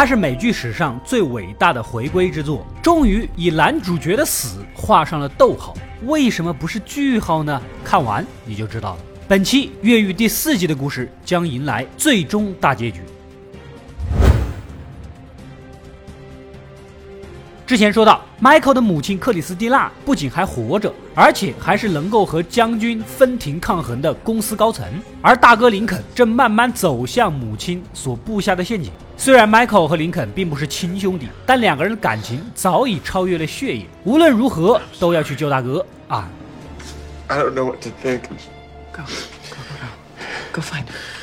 它是美剧史上最伟大的回归之作，终于以男主角的死画上了逗号。为什么不是句号呢？看完你就知道了。本期《越狱》第四季的故事将迎来最终大结局。之前说到，Michael 的母亲克里斯蒂娜不仅还活着，而且还是能够和将军分庭抗衡的公司高层。而大哥林肯正慢慢走向母亲所布下的陷阱。虽然 Michael 和林肯并不是亲兄弟，但两个人的感情早已超越了血液。无论如何，都要去救大哥啊！I don't know what to think. Go, go, go, go find him.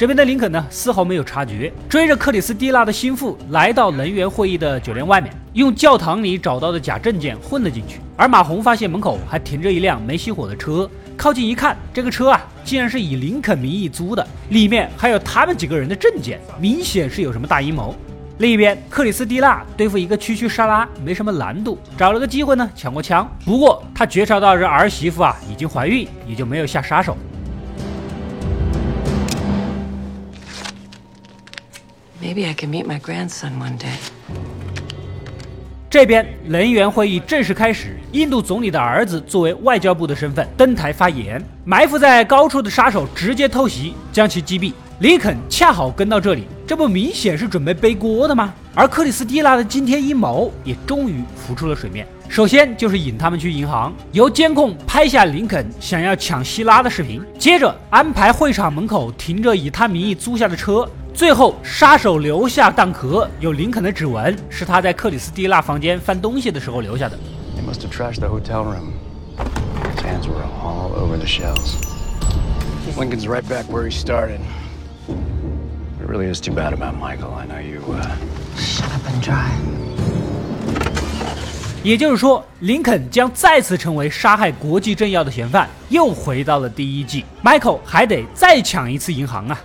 这边的林肯呢，丝毫没有察觉，追着克里斯蒂娜的心腹来到能源会议的酒店外面，用教堂里找到的假证件混了进去。而马红发现门口还停着一辆没熄火的车，靠近一看，这个车啊，竟然是以林肯名义租的，里面还有他们几个人的证件，明显是有什么大阴谋。另一边，克里斯蒂娜对付一个区区沙拉没什么难度，找了个机会呢抢过枪。不过他觉察到这儿媳妇啊已经怀孕，也就没有下杀手。Maybe I can meet my grandson one day. 这边能源会议正式开始，印度总理的儿子作为外交部的身份登台发言。埋伏在高处的杀手直接偷袭，将其击毙。林肯恰好跟到这里，这不明显是准备背锅的吗？而克里斯蒂娜的惊天阴谋也终于浮出了水面。首先就是引他们去银行，由监控拍下林肯想要抢希拉的视频，接着安排会场门口停着以他名义租下的车。最后，杀手留下弹壳，有林肯的指纹，是他在克里斯蒂娜房间翻东西的时候留下的。They must have trashed the hotel room. His hands were all over the shells. Lincoln's right back where he started. It really is too bad about Michael. I know you. Shut up and drive. 也就是说，林肯将再次成为杀害国际政要的嫌犯，又回到了第一季。Michael 还得再抢一次银行啊！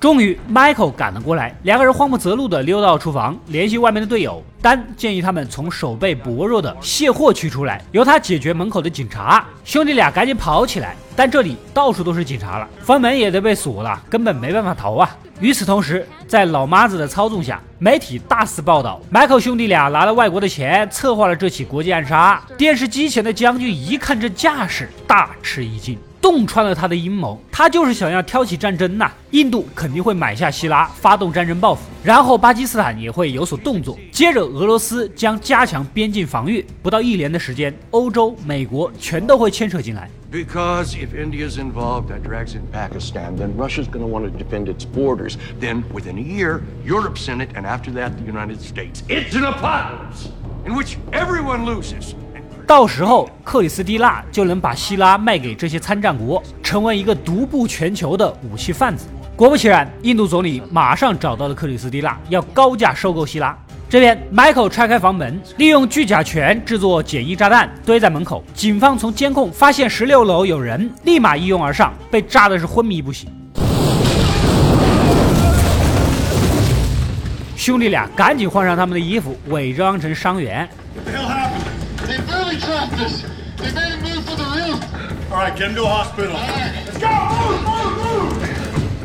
终于，Michael 赶了过来，两个人慌不择路地溜到厨房，联系外面的队友。丹建议他们从手背薄弱的卸货区出来，由他解决门口的警察。兄弟俩赶紧跑起来，但这里到处都是警察了，房门也都被锁了，根本没办法逃啊。与此同时，在老妈子的操纵下，媒体大肆报道，Michael 兄弟俩拿了外国的钱，策划了这起国际暗杀。电视机前的将军一看这架势，大吃一惊。洞穿了他的阴谋，他就是想要挑起战争呐！印度肯定会买下希拉，发动战争报复，然后巴基斯坦也会有所动作，接着俄罗斯将加强边境防御，不到一年的时间，欧洲、美国全都会牵扯进来。Because if India's involved, that drags in Pakistan, then Russia's going to want to defend its borders. Then within a year, Europe's in it, and after that, the United States. It's an apocalypse in which everyone loses. 到时候，克里斯蒂娜就能把希拉卖给这些参战国，成为一个独步全球的武器贩子。果不其然，印度总理马上找到了克里斯蒂娜，要高价收购希拉。这边，Michael 拆开房门，利用聚甲醛制作简易炸弹，堆在门口。警方从监控发现十六楼有人，立马一拥而上，被炸的是昏迷不醒。兄弟俩赶紧换上他们的衣服，伪装成伤员。这是这是你们不答应 alright can do hospital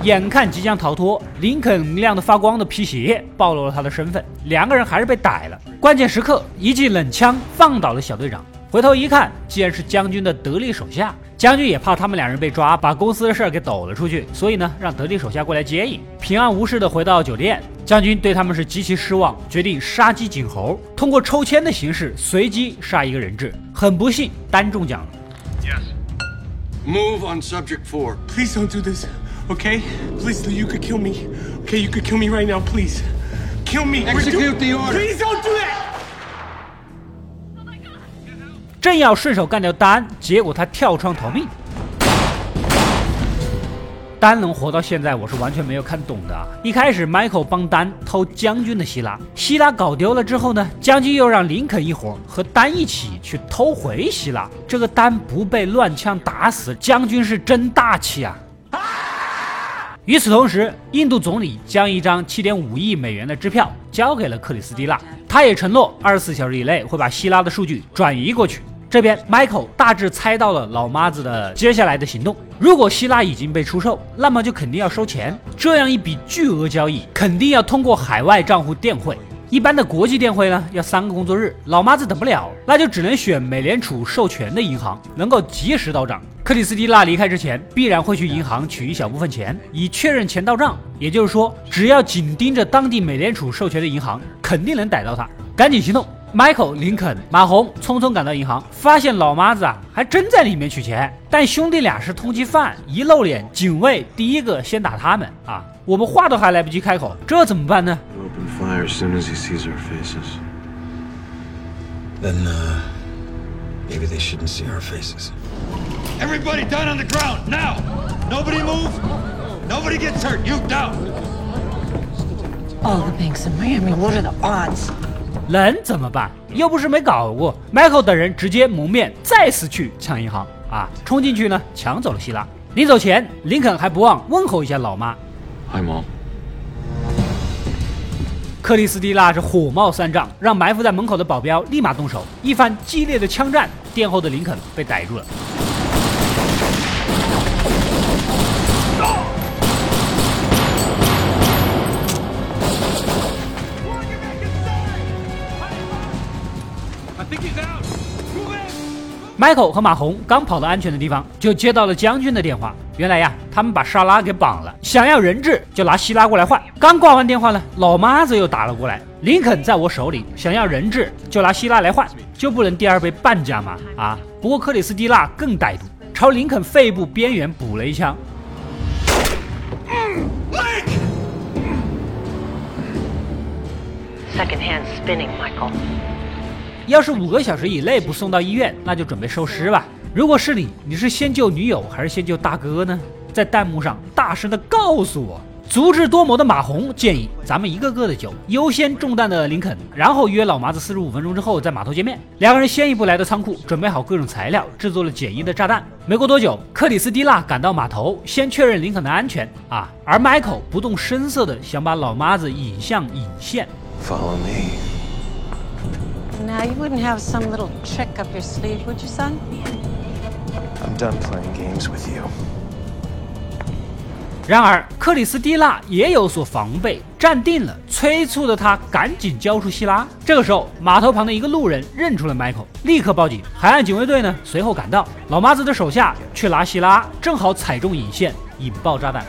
眼看即将逃脱，林肯亮的发光的皮鞋暴露了他的身份，两个人还是被逮了。关键时刻，一记冷枪放倒了小队长。回头一看，竟然是将军的得力手下。将军也怕他们两人被抓，把公司的事儿给抖了出去，所以呢，让得力手下过来接应。平安无事的回到酒店，将军对他们是极其失望，决定杀鸡儆猴，通过抽签的形式随机杀一个人质。很不幸，单中奖了。Yes. Move on subject four. Please don't do this, okay? Please, you could kill me. Okay, you could kill me right now, please. Kill me. Execute the order. Please don't do that. 正要顺手干掉丹，结果他跳窗逃命。丹能活到现在，我是完全没有看懂的。一开始，Michael 帮丹偷将军的希拉，希拉搞丢了之后呢，将军又让林肯一伙和丹一起去偷回希拉。这个丹不被乱枪打死，将军是真大气啊！与此同时，印度总理将一张七点五亿美元的支票交给了克里斯蒂娜，他也承诺二十四小时以内会把希拉的数据转移过去。这边，Michael 大致猜到了老妈子的接下来的行动。如果希拉已经被出售，那么就肯定要收钱。这样一笔巨额交易，肯定要通过海外账户电汇。一般的国际电汇呢，要三个工作日，老妈子等不了，那就只能选美联储授权的银行，能够及时到账。克里斯蒂娜离开之前，必然会去银行取一小部分钱，以确认钱到账。也就是说，只要紧盯着当地美联储授权的银行，肯定能逮到他。赶紧行动！Michael、林肯、马红匆匆赶到银行，发现老妈子啊，还真在里面取钱。但兄弟俩是通缉犯，一露脸，警卫第一个先打他们啊！我们话都还来不及开口，这怎么办呢？Open fire as soon as he sees our faces. Then, uh, maybe they shouldn't see our faces. Everybody down on the ground, now! Nobody move! Nobody gets hurt, you down! All the banks in Miami, what are the odds? 能怎么办？又不是没搞过。Michael 等人直接蒙面，再次去抢银行啊！冲进去呢，抢走了希拉。临走前，林肯还不忘问候一下老妈。Hi, Mom. 克里斯蒂娜是火冒三丈，让埋伏在门口的保镖立马动手。一番激烈的枪战，殿后的林肯被逮住了。Michael 和马红刚跑到安全的地方，就接到了将军的电话。原来呀，他们把莎拉给绑了，想要人质就拿希拉过来换。刚挂完电话呢，老妈子又打了过来。林肯在我手里，想要人质就拿希拉来换，就不能第二杯半价吗？啊！不过克里斯蒂娜更歹毒，朝林肯肺部边缘补了一枪。Second hand spinning, Michael. 要是五个小时以内不送到医院，那就准备收尸吧。如果是你，你是先救女友还是先救大哥呢？在弹幕上大声的告诉我。足智多谋的马红建议咱们一个个的救，优先中弹的林肯，然后约老麻子四十五分钟之后在码头见面。两个人先一步来到仓库，准备好各种材料，制作了简易的炸弹。没过多久，克里斯蒂娜赶到码头，先确认林肯的安全啊，而 Michael 不动声色的想把老妈子引向引线。Follow me. Now, you wouldn't have some little trick up your sleeve, would you, son? I'm done playing games with you. 然而，克里斯蒂娜也有所防备，站定了，催促的他赶紧交出希拉。这个时候，码头旁的一个路人认出了 Michael，立刻报警。海岸警卫队呢随后赶到，老妈子的手下去拿希拉，正好踩中引线，引爆炸弹。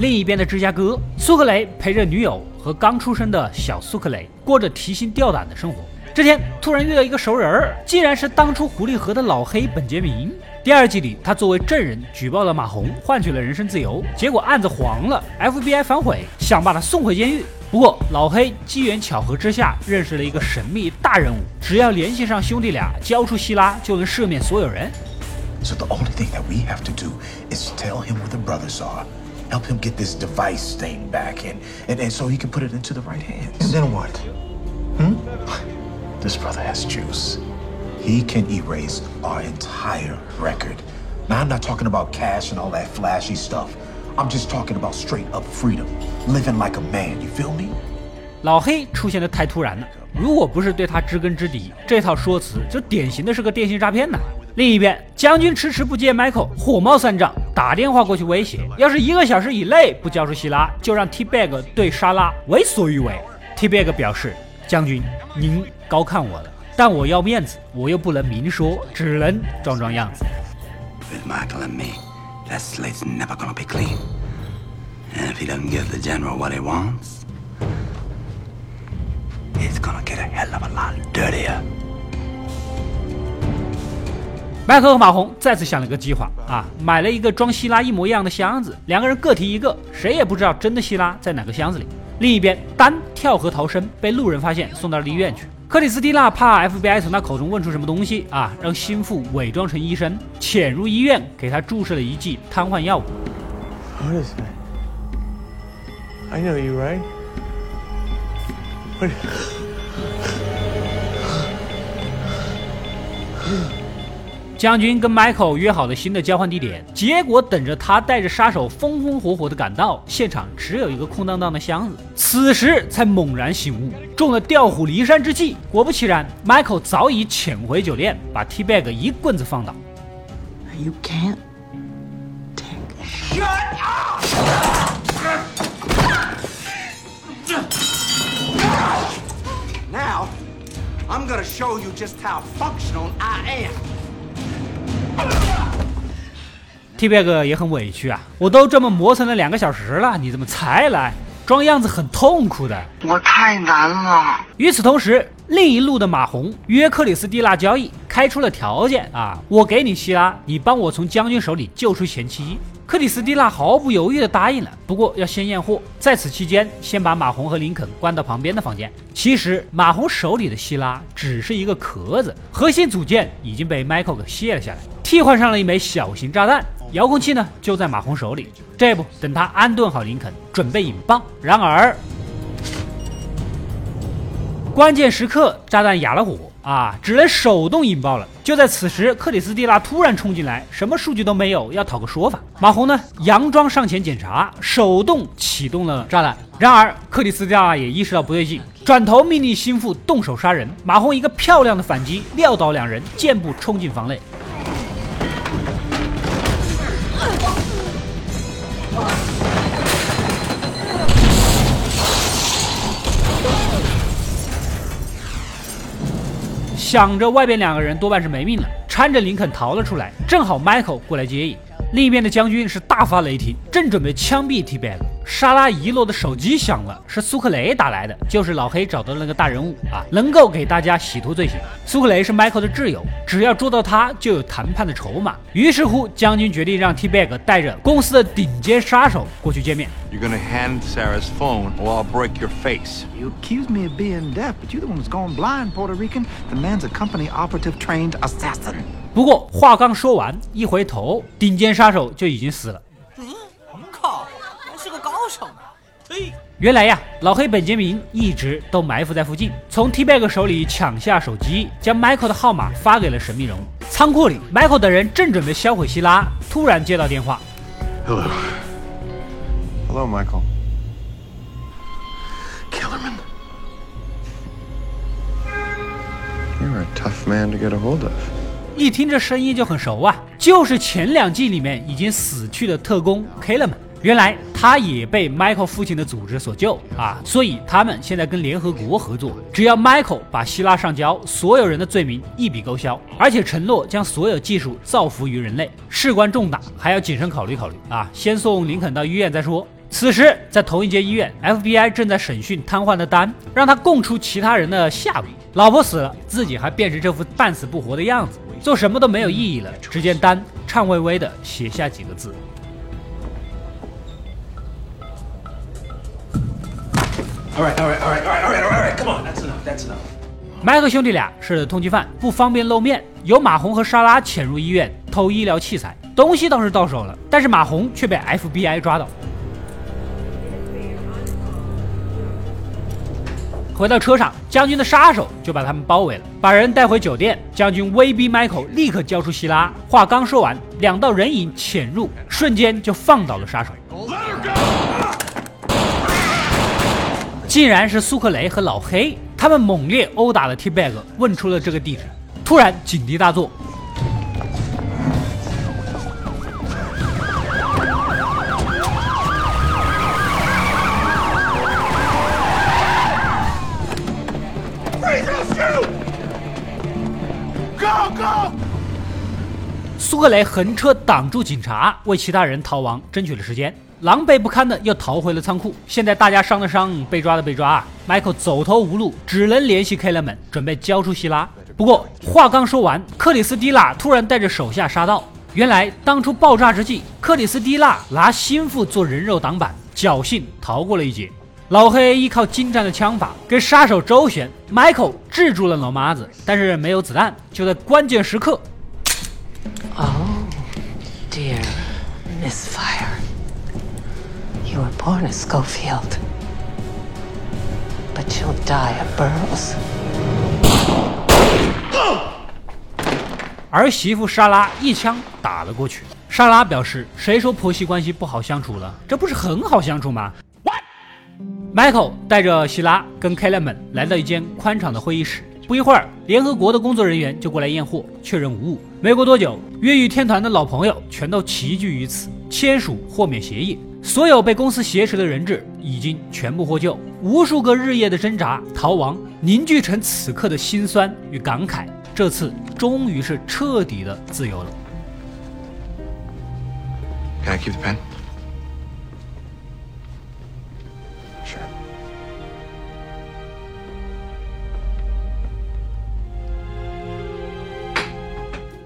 另一边的芝加哥，苏克雷陪着女友和刚出生的小苏克雷过着提心吊胆的生活。这天突然遇到一个熟人儿，竟然是当初狐狸河的老黑本杰明。第二季里，他作为证人举报了马红，换取了人身自由。结果案子黄了，FBI 反悔，想把他送回监狱。不过老黑机缘巧合之下认识了一个神秘大人物，只要联系上兄弟俩，交出希拉，就能赦免所有人。So the only thing that we have to do is tell him where the brothers are, help him get this device thing back in, and, and so he can put it into the right hands. And then what? This brother has juice. He can erase our entire record. Now, I'm not talking about cash and all that flashy stuff. I'm just talking about straight up freedom, living like a man. You feel me? 老黑出现的太突然了，如果不是对他知根知底，这套说辞就典型的是个电信诈骗呐。 另一边，将军迟迟不接 Michael，火冒三丈，打电话过去威胁，要是一个小时以内不交出希拉，就让 T Bag 对莎拉为所欲为。T Bag 表示，将军您高看我了，但我要面子，我又不能明说，只能装装样子。With Michael and me, that slate's never gonna be clean. And if he doesn't give the general what he wants, it's gonna get a hell of a lot dirtier. 麦克和马红再次想了个计划啊，买了一个装希拉一模一样的箱子，两个人各提一个，谁也不知道真的希拉在哪个箱子里。另一边，丹跳河逃生，被路人发现，送到了医院去。克里斯蒂娜怕 FBI 从他口中问出什么东西啊，让心腹伪装成医生，潜入医院，给他注射了一剂瘫痪药物。What is it? I know you, right? What? 将军跟 Michael 约好了新的交换地点，结果等着他带着杀手风风火火的赶到，现场只有一个空荡荡的箱子。此时才猛然醒悟，中了调虎离山之计。果不其然，Michael 早已潜回酒店，把 T Bag 一棍子放倒。You can't Shut up! Now, I'm gonna show you just how functional I am. T Bag 也很委屈啊，我都这么磨蹭了两个小时了，你怎么才来？装样子很痛苦的。我太难了。与此同时，另一路的马红约克里斯蒂娜交易，开出了条件啊，我给你希拉，你帮我从将军手里救出前妻。克里斯蒂娜毫不犹豫地答应了，不过要先验货。在此期间，先把马红和林肯关到旁边的房间。其实，马红手里的希拉只是一个壳子，核心组件已经被 Michael 给卸了下来，替换上了一枚小型炸弹。遥控器呢，就在马红手里。这不，等他安顿好林肯，准备引爆。然而，关键时刻，炸弹哑了火。啊，只能手动引爆了。就在此时，克里斯蒂娜突然冲进来，什么数据都没有，要讨个说法。马红呢，佯装上前检查，手动启动了炸弹。然而，克里斯蒂娜也意识到不对劲，转头命令心腹动手杀人。马红一个漂亮的反击，撂倒两人，箭步冲进房内。想着外边两个人多半是没命了，搀着林肯逃了出来。正好 Michael 过来接应。另一边的将军是大发雷霆，正准备枪毙 T Bag。莎拉遗落的手机响了，是苏克雷打来的，就是老黑找到的那个大人物啊，能够给大家洗脱罪行。苏克雷是 Michael 的挚友，只要捉到他，就有谈判的筹码。于是乎，将军决定让 T Bag 带着公司的顶尖杀手过去见面。You're gonna hand Sarah's phone, or I'll break your face. You accuse me of being deaf, but you're the one who's gone blind, Puerto Rican. The man's a company operative trained assassin. 不过话刚说完，一回头，顶尖杀手就已经死了。原来呀，老黑本杰明一直都埋伏在附近，从 T Bag 手里抢下手机，将 Michael 的号码发给了神秘人物。仓库里，Michael 等人正准备销毁希拉，突然接到电话。Hello. Hello, Michael. Kellerman. You're a tough man to get a hold of. 一听这声音就很熟啊，就是前两季里面已经死去的特工 Kellerman。原来他也被 Michael 父亲的组织所救啊，所以他们现在跟联合国合作，只要 Michael 把希拉上交，所有人的罪名一笔勾销，而且承诺将所有技术造福于人类。事关重大，还要谨慎考虑考虑啊！先送林肯到医院再说。此时，在同一间医院，FBI 正在审讯瘫痪的丹，让他供出其他人的下落。老婆死了，自己还变成这副半死不活的样子，做什么都没有意义了。只见丹颤巍巍地写下几个字。All right, all right, all right, all right, all right. Come on, that's enough. That's enough. 麦克兄弟俩是通缉犯，不方便露面。由马红和莎拉潜入医院偷医疗器材，东西倒是到手了，但是马红却被 FBI 抓到。回到车上，将军的杀手就把他们包围了，把人带回酒店。将军威逼 Michael 立刻交出希拉。话刚说完，两道人影潜入，瞬间就放倒了杀手。竟然是苏克雷和老黑，他们猛烈殴打了 T Bag，问出了这个地址。突然警笛大作，苏克雷横车挡住警察，为其他人逃亡争取了时间。狼狈不堪的又逃回了仓库。现在大家伤的伤，被抓的被抓啊。Michael 走投无路，只能联系 k e l l m a n 准备交出希拉。不过话刚说完，克里斯蒂娜突然带着手下杀到。原来当初爆炸之际，克里斯蒂娜拿心腹做人肉挡板，侥幸逃过了一劫。老黑依靠精湛的枪法跟杀手周旋，Michael 制住了老妈子，但是没有子弹。就在关键时刻，Oh dear misfire. You were born a Schofield. But you'll die a Burroughs. 儿媳妇莎拉一枪打了过去。莎拉表示：“谁说婆媳关系不好相处了？这不是很好相处吗？”Michael 带着希拉跟 k e l l 们来到一间宽敞的会议室。不一会儿，联合国的工作人员就过来验货，确认无误。没过多久，越狱天团的老朋友全都齐聚于此，签署豁免协议。所有被公司挟持的人质已经全部获救。无数个日夜的挣扎、逃亡，凝聚成此刻的心酸与感慨。这次终于是彻底的自由了。Can I keep the pen? Sure.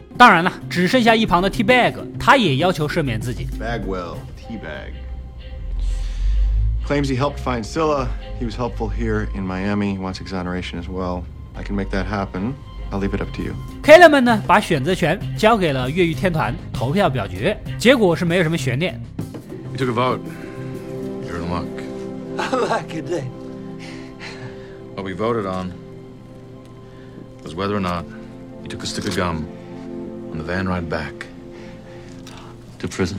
当然了，只剩下一旁的 T Bag，他也要求赦免自己。 Bagwell, Teabag. Claims he helped find Scylla. He was helpful here in Miami. Wants exoneration as well. I can make that happen. I'll leave it up to you. k e l l 们呢，把选择权交给了越狱天团投票表决，结果是没有什么悬念。 We took a vote. You're in luck. I like it. eh? What we voted on was whether or not you took a stick of gum on the van ride back To prison.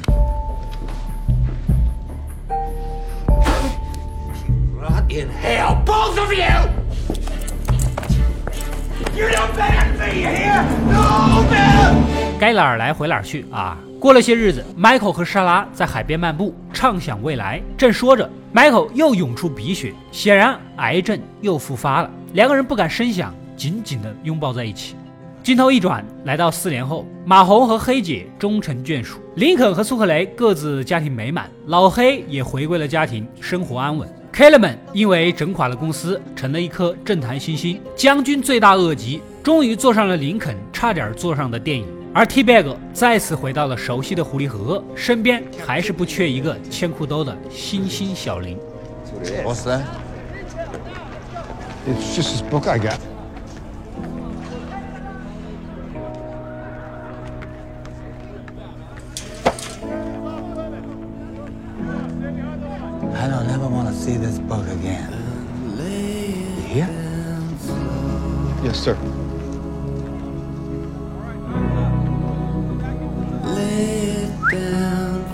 Rot in hell, both of you! You don't ban me, hear? No, man! 该哪儿来回哪儿去啊！过了些日子，Michael 和莎拉在海边漫步，畅想未来。正说着，Michael 又涌出鼻血，显然癌症又复发了。两个人不敢声响，紧紧地拥抱在一起。镜头一转，来到四年后，马红和黑姐终成眷属，林肯和苏克雷各自家庭美满，老黑也回归了家庭，生活安稳。k e l l 们因为整垮了公司，成了一颗政坛新星。将军罪大恶极，终于坐上了林肯差点坐上的电影。而 T Bag 再次回到了熟悉的狐狸河，身边还是不缺一个牵裤兜的新兴小林。What's that? It's just this book I got. See this book again. You hear? Yes, sir.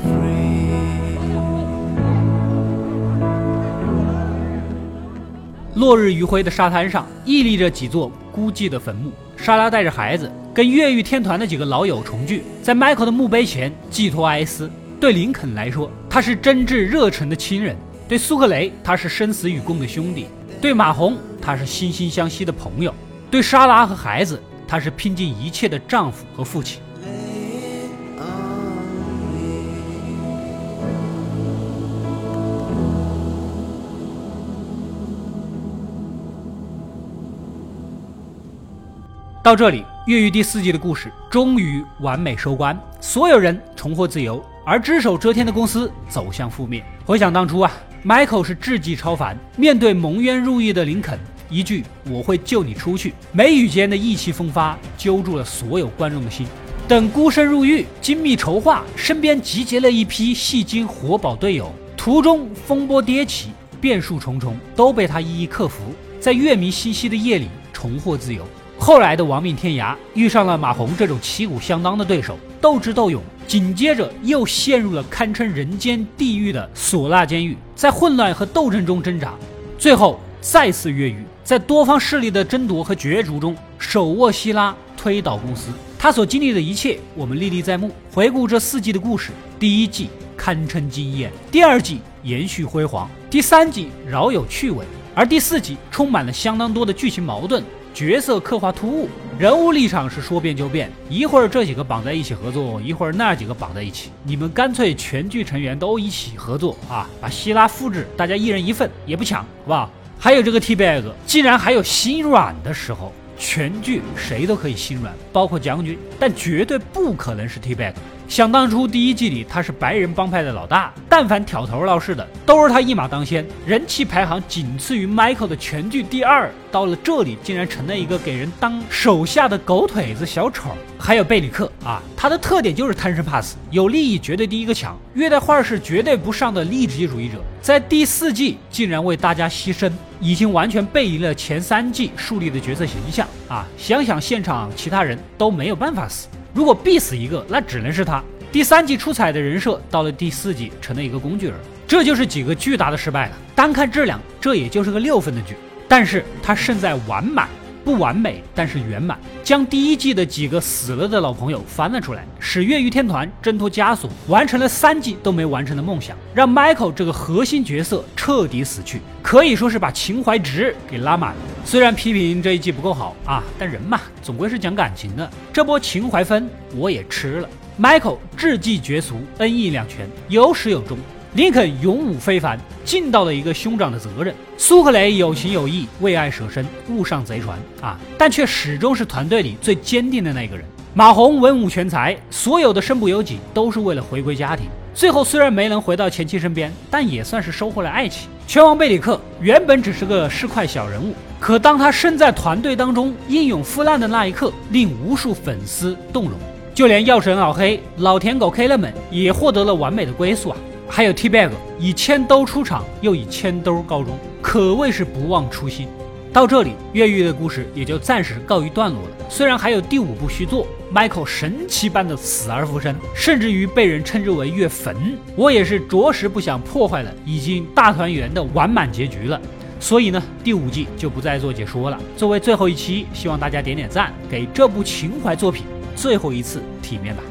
Free. 落日余晖的沙滩上，屹立着几座孤寂的坟墓。莎拉带着孩子，跟越狱天团的几个老友重聚，在 Michael 的墓碑前寄托哀思。对林肯来说，他是真挚热忱的亲人；对苏克雷，他是生死与共的兄弟；对马红，他是惺惺相惜的朋友；对莎拉和孩子，他是拼尽一切的丈夫和父亲。到这里，《越狱》第四季的故事终于完美收官，所有人重获自由，而只手遮天的公司走向覆灭。回想当初啊，Michael 是智计超凡，面对蒙冤入狱的林肯，一句“我会救你出去”，眉宇间的意气风发揪住了所有观众的心。等孤身入狱，精密筹划，身边集结了一批戏精活宝队友，途中风波迭起，变数重重，都被他一一克服，在月迷星稀的夜里重获自由。后来的亡命天涯遇上了马红这种旗鼓相当的对手，斗智斗勇，紧接着又陷入了堪称人间地狱的唢呐监狱，在混乱和斗争中挣扎，最后再次越狱，在多方势力的争夺和角逐中手握希拉，推倒公司。他所经历的一切，我们历历在目。回顾这四季的故事，第一季堪称惊艳，第二季延续辉煌，第三季饶有趣味，而第四季充满了相当多的剧情矛盾。角色刻画突兀，人物立场是说变就变，一会儿这几个绑在一起合作，一会儿那几个绑在一起，你们干脆全剧成员都一起合作啊，把希拉复制，大家一人一份也不抢，好不好？还有这个 T bag，既然还有心软的时候，全剧谁都可以心软，包括将军，但绝对不可能是 T bag。想当初第一季里他是白人帮派的老大，但凡挑头闹事的都是他一马当先，人气排行仅次于 Michael 的全剧第二。到了这里，竟然成了一个给人当手下的狗腿子小丑。还有贝里克啊，他的特点就是贪生怕死，有利益绝对第一个抢，虐待画室绝对不上的利己主义者，在第四季竟然为大家牺牲，已经完全背离了前三季树立的角色形象啊！想想现场其他人都没有办法死，如果必死一个，那只能是他。第三季出彩的人设，到了第四季成了一个工具人，这就是几个巨大的失败了。单看质量，这也就是个六分的剧。但是它胜在完满，不完美，但是圆满，将第一季的几个死了的老朋友翻了出来，使越狱天团挣脱枷锁，完成了三季都没完成的梦想，让 Michael 这个核心角色彻底死去，可以说是把情怀值给拉满了。虽然批评这一季不够好啊，但人嘛，总归是讲感情的，这波情怀分我也吃了。Michael 智计绝俗，恩义两全，有始有终。林肯勇武非凡，尽到了一个兄长的责任。苏克雷有情有义，为爱舍身，误上贼船啊！但却始终是团队里最坚定的那个人。马洪文武全才，所有的身不由己都是为了回归家庭。最后虽然没能回到前妻身边，但也算是收获了爱情。拳王贝里克原本只是个市侩小人物，可当他身在团队当中英勇赴难的那一刻，令无数粉丝动容。就连药神老黑、老舔狗 K 勒们也获得了完美的归宿啊！还有 T Bag 以千兜出场，又以千兜告终，可谓是不忘初心。到这里，越狱的故事也就暂时告一段落了。虽然还有第五部续作，Michael 神奇般的死而复生，甚至于被人称之为越坟，我也是着实不想破坏了已经大团圆的完满结局了。所以呢，第五季就不再做解说了。作为最后一期，希望大家点点赞，给这部情怀作品最后一次体面吧。